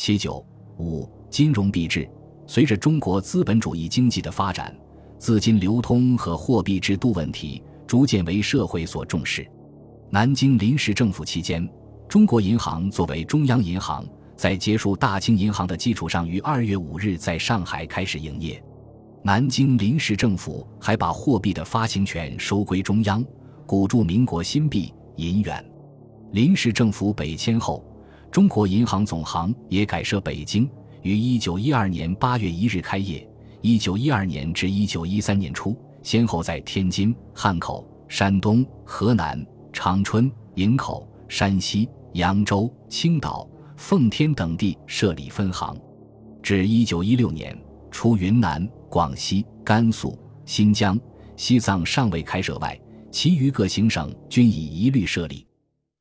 七九五金融币制，随着中国资本主义经济的发展，资金流通和货币制度问题逐渐为社会所重视。南京临时政府期间，中国银行作为中央银行，在结束大清银行的基础上，于二月五日在上海开始营业。南京临时政府还把货币的发行权收归中央，鼓注民国新币银元。临时政府北迁后。中国银行总行也改设北京，于一九一二年八月一日开业。一九一二年至一九一三年初，先后在天津、汉口、山东、河南、长春、营口、山西、扬州、青岛、奉天等地设立分行。至一九一六年，除云南、广西、甘肃、新疆、西藏尚未开设外，其余各行省均已一律设立。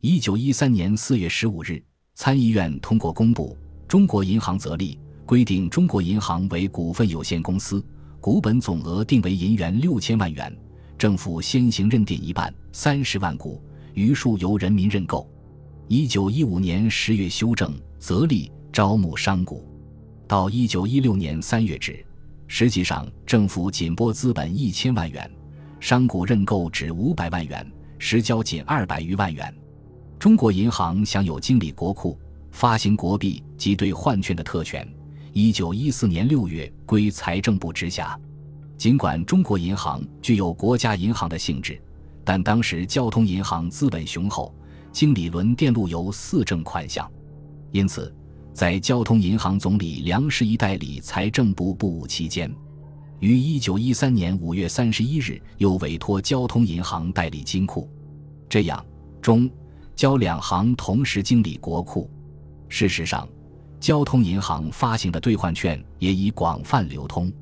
一九一三年四月十五日。参议院通过公布《中国银行则例》，规定中国银行为股份有限公司，股本总额定为银元六千万元，政府先行认定一半三十万股，余数由人民认购。一九一五年十月修正则例，招募商股。到一九一六年三月止，实际上政府仅拨资本一千万元，商股认购只五百万元，实交仅二百余万元。中国银行享有经理国库、发行国币及兑换券的特权。一九一四年六月归财政部直辖。尽管中国银行具有国家银行的性质，但当时交通银行资本雄厚，经理轮电路由四证款项，因此在交通银行总理梁士仪代理财政部部务期间，于一九一三年五月三十一日又委托交通银行代理金库。这样中。交两行同时经理国库，事实上，交通银行发行的兑换券也已广泛流通。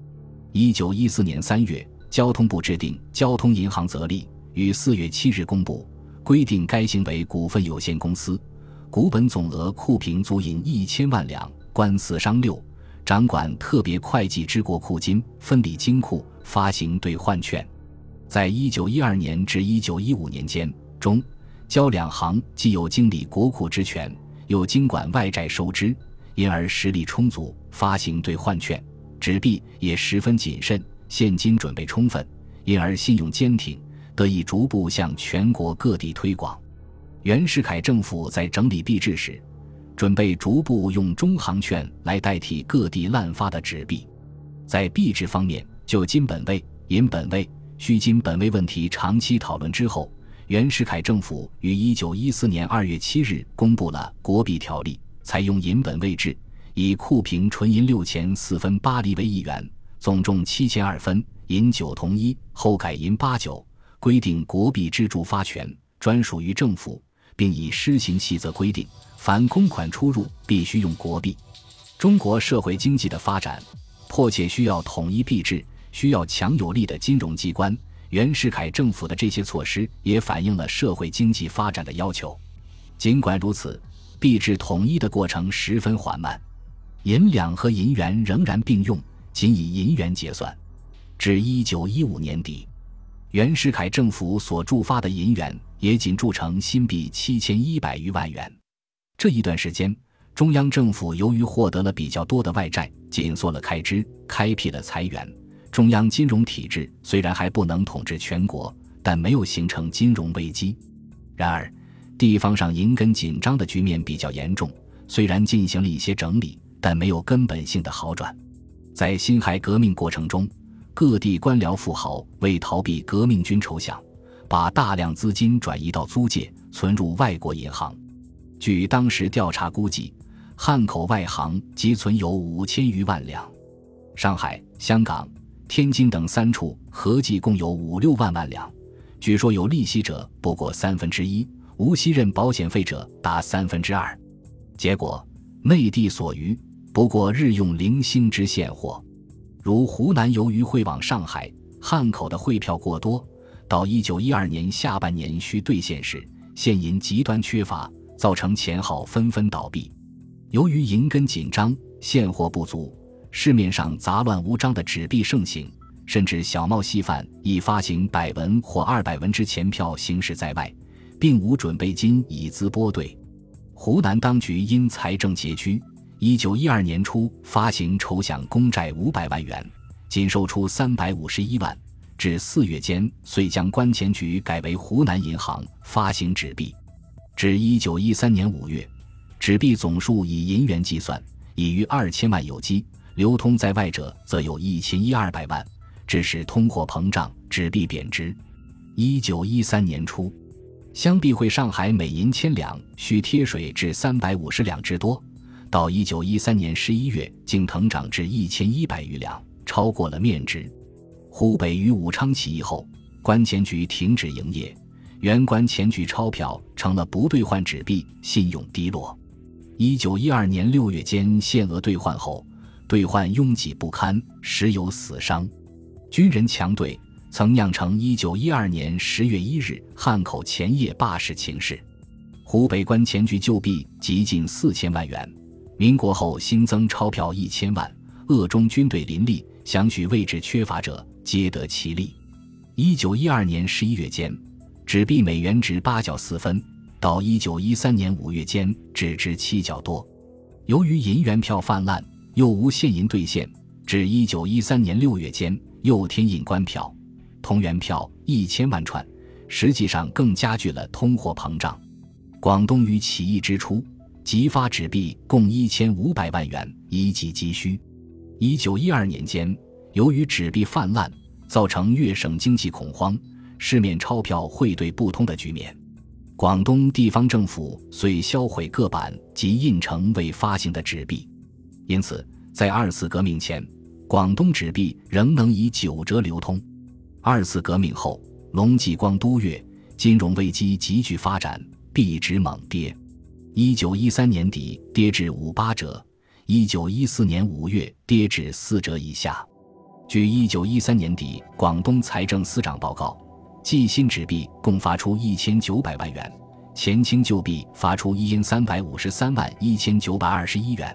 一九一四年三月，交通部制定《交通银行则例》，于四月七日公布，规定该行为股份有限公司，股本总额库平足银一千万两，官四商六，掌管特别会计之国库金，分理金库，发行兑换券。在一九一二年至一九一五年间中。交两行既有经理国库之权，又经管外债收支，因而实力充足，发行兑换券、纸币也十分谨慎，现金准备充分，因而信用坚挺，得以逐步向全国各地推广。袁世凯政府在整理币制时，准备逐步用中行券来代替各地滥发的纸币。在币制方面，就金本位、银本位、虚金本位问题长期讨论之后。袁世凯政府于一九一四年二月七日公布了国币条例，采用银本位制，以库平纯银六钱四分八厘为一元，总重七钱二分，银九同一。后改银八九，规定国币支柱发权专属于政府，并以施行细则规定，凡公款出入必须用国币。中国社会经济的发展迫切需要统一币制，需要强有力的金融机关。袁世凯政府的这些措施也反映了社会经济发展的要求。尽管如此，币制统一的过程十分缓慢，银两和银元仍然并用，仅以银元结算。至一九一五年底，袁世凯政府所铸发的银元也仅铸成新币七千一百余万元。这一段时间，中央政府由于获得了比较多的外债，紧缩了开支，开辟了财源。中央金融体制虽然还不能统治全国，但没有形成金融危机。然而，地方上银根紧张的局面比较严重。虽然进行了一些整理，但没有根本性的好转。在辛亥革命过程中，各地官僚富豪为逃避革命军筹饷，把大量资金转移到租界，存入外国银行。据当时调查估计，汉口外行积存有五千余万两。上海、香港。天津等三处合计共有五六万万两，据说有利息者不过三分之一，无息任保险费者达三分之二。结果，内地所余不过日用零星之现货。如湖南由于汇往上海、汉口的汇票过多，到一九一二年下半年需兑现时，现银极端缺乏，造成钱号纷纷倒闭。由于银根紧张，现货不足。市面上杂乱无章的纸币盛行，甚至小冒细贩以发行百文或二百文之钱票行驶在外，并无准备金以资拨兑。湖南当局因财政拮据，一九一二年初发行筹饷公债五百万元，仅售出三百五十一万。至四月间，遂将关钱局改为湖南银行发行纸币。至一九一三年五月，纸币总数以银元计算，已逾二千万有机，流通在外者则有一千一二百万，致使通货膨胀，纸币贬值。一九一三年初，香币汇上海每银千两需贴水至三百五十两之多，到一九一三年十一月，竟腾涨至一千一百余两，超过了面值。湖北与武昌起义后，关钱局停止营业，原关钱局钞票成了不兑换纸币，信用低落。一九一二年六月间限额兑换后，兑换拥挤不堪，时有死伤。军人强兑曾酿成一九一二年十月一日汉口前夜罢市情事。湖北关钱局旧币极近四千万元，民国后新增钞票一千万，鄂中军队林立，想取位置缺乏者。皆得其利。一九一二年十一月间，纸币美元值八角四分，到一九一三年五月间只值七角多。由于银元票泛滥，又无现银兑现，至一九一三年六月间又添印官票、铜元票一千万串，实际上更加剧了通货膨胀。广东于起义之初即发纸币共一千五百万元以给急需。一九一二年间。由于纸币泛滥，造成粤省经济恐慌，市面钞票汇兑不通的局面。广东地方政府遂销毁各版及印成未发行的纸币，因此在二次革命前，广东纸币仍能以九折流通。二次革命后，龙继光督粤，金融危机急剧发展，币值猛跌。一九一三年底跌至五八折，一九一四年五月跌至四折以下。据一九一三年底广东财政司长报告，计新纸币共发出一千九百万元，前清旧币发出一千三百五十三万一千九百二十一元，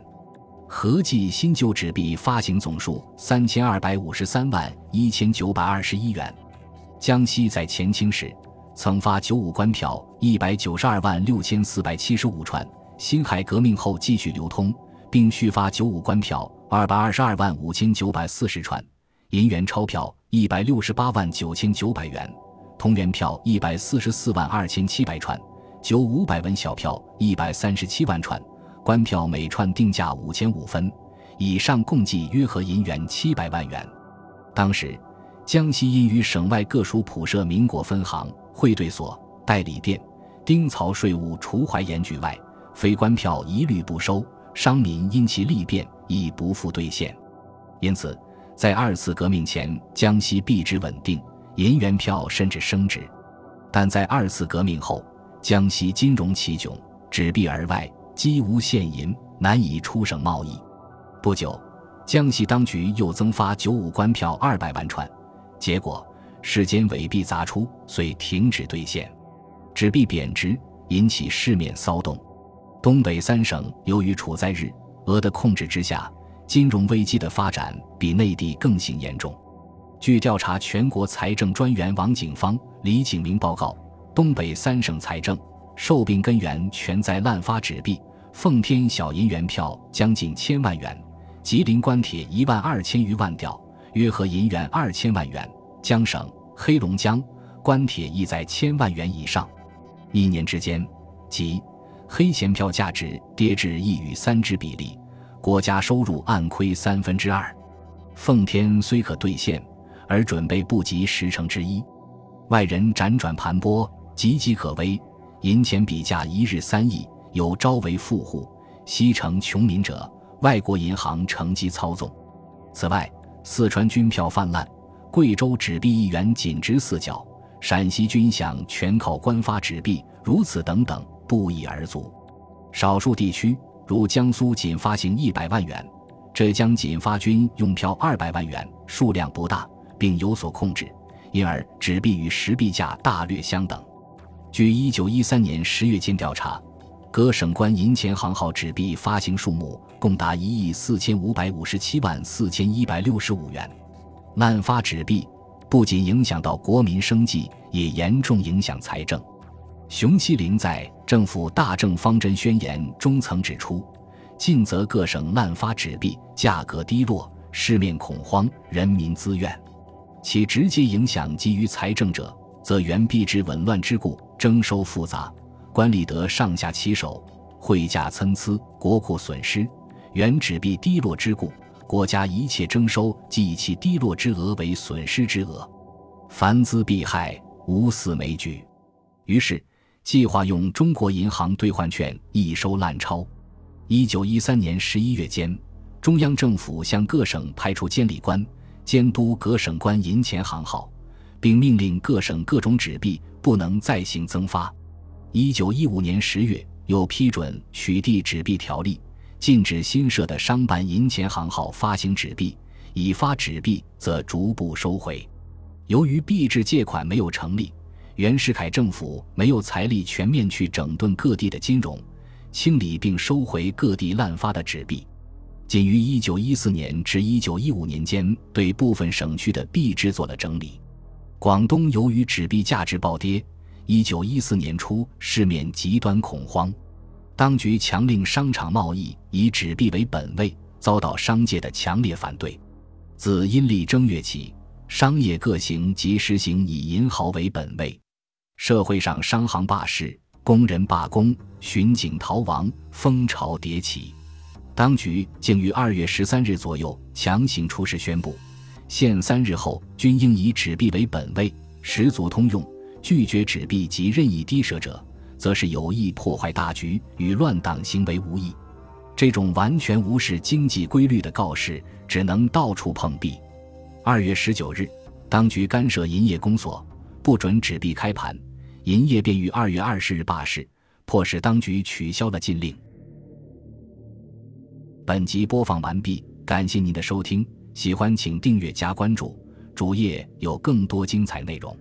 合计新旧纸币发行总数三千二百五十三万一千九百二十一元。江西在前清时曾发九五官票一百九十二万六千四百七十五串，辛亥革命后继续流通，并续发九五官票二百二十二万五千九百四十串。银元钞票一百六十八万九千九百元，铜元票一百四十四万二千七百串，九五百文小票一百三十七万串，官票每串定价五千五分，以上共计约合银元七百万元。当时，江西因于省外各属普设民国分行、汇兑所、代理店，丁漕税务除怀严举外，非官票一律不收，商民因其利便，亦不复兑现，因此。在二次革命前，江西币值稳定，银元票甚至升值；但在二次革命后，江西金融奇窘，纸币而外几无现银，难以出省贸易。不久，江西当局又增发九五官票二百万串，结果世间伪币杂出，遂停止兑现，纸币贬值，引起市面骚动。东北三省由于处在日俄的控制之下。金融危机的发展比内地更形严重。据调查全国财政专员王景芳、李景明报告，东北三省财政受病根源全在滥发纸币。奉天小银元票将近千万元，吉林关铁一万二千余万吊，约合银元二千万元。江省、黑龙江关铁亦在千万元以上。一年之间，即黑钱票价值跌至一与三之比例。国家收入暗亏三分之二，奉天虽可兑现，而准备不及十成之一。外人辗转盘剥，岌岌可危。银钱比价一日三亿，有朝为富户，夕成穷民者，外国银行乘机操纵。此外，四川军票泛滥，贵州纸币一元仅值四角，陕西军饷全靠官发纸币，如此等等，不一而足。少数地区。如江苏仅发行一百万元，浙江仅发军用票二百万元，数量不大，并有所控制，因而纸币与实币价大略相等。据一九一三年十月间调查，各省关银钱行号纸币发行数目共达一亿四千五百五十七万四千一百六十五元。滥发纸币不仅影响到国民生计，也严重影响财政。熊希龄在《政府大政方针宣言》中曾指出，近则各省滥发纸币，价格低落，市面恐慌，人民自怨。其直接影响基于财政者，则原币制紊乱之故，征收复杂，官吏得上下其手，汇价参差，国库损失；原纸币低落之故，国家一切征收即以其低落之额为损失之额，凡资必害，无四枚举。于是。计划用中国银行兑换券一收滥钞。一九一三年十一月间，中央政府向各省派出监理官，监督各省官银钱行号，并命令各省各种纸币不能再行增发。一九一五年十月，又批准取缔纸币条例，禁止新设的商办银钱行号发行纸币，已发纸币则逐步收回。由于币制借款没有成立。袁世凯政府没有财力全面去整顿各地的金融，清理并收回各地滥发的纸币，仅于1914年至1915年间对部分省区的币制做了整理。广东由于纸币价值暴跌，1914年初市面极端恐慌，当局强令商场贸易以纸币为本位，遭到商界的强烈反对。自阴历正月起，商业各行即实行以银毫为本位。社会上商行罢市，工人罢工，巡警逃亡，风潮迭起。当局竟于二月十三日左右强行出示宣布，限三日后均应以纸币为本位，十足通用。拒绝纸币及任意低赊者，则是有意破坏大局，与乱党行为无异。这种完全无视经济规律的告示，只能到处碰壁。二月十九日，当局干涉银业公所，不准纸币开盘。银业便于二月二十日罢市，迫使当局取消了禁令。本集播放完毕，感谢您的收听，喜欢请订阅加关注，主页有更多精彩内容。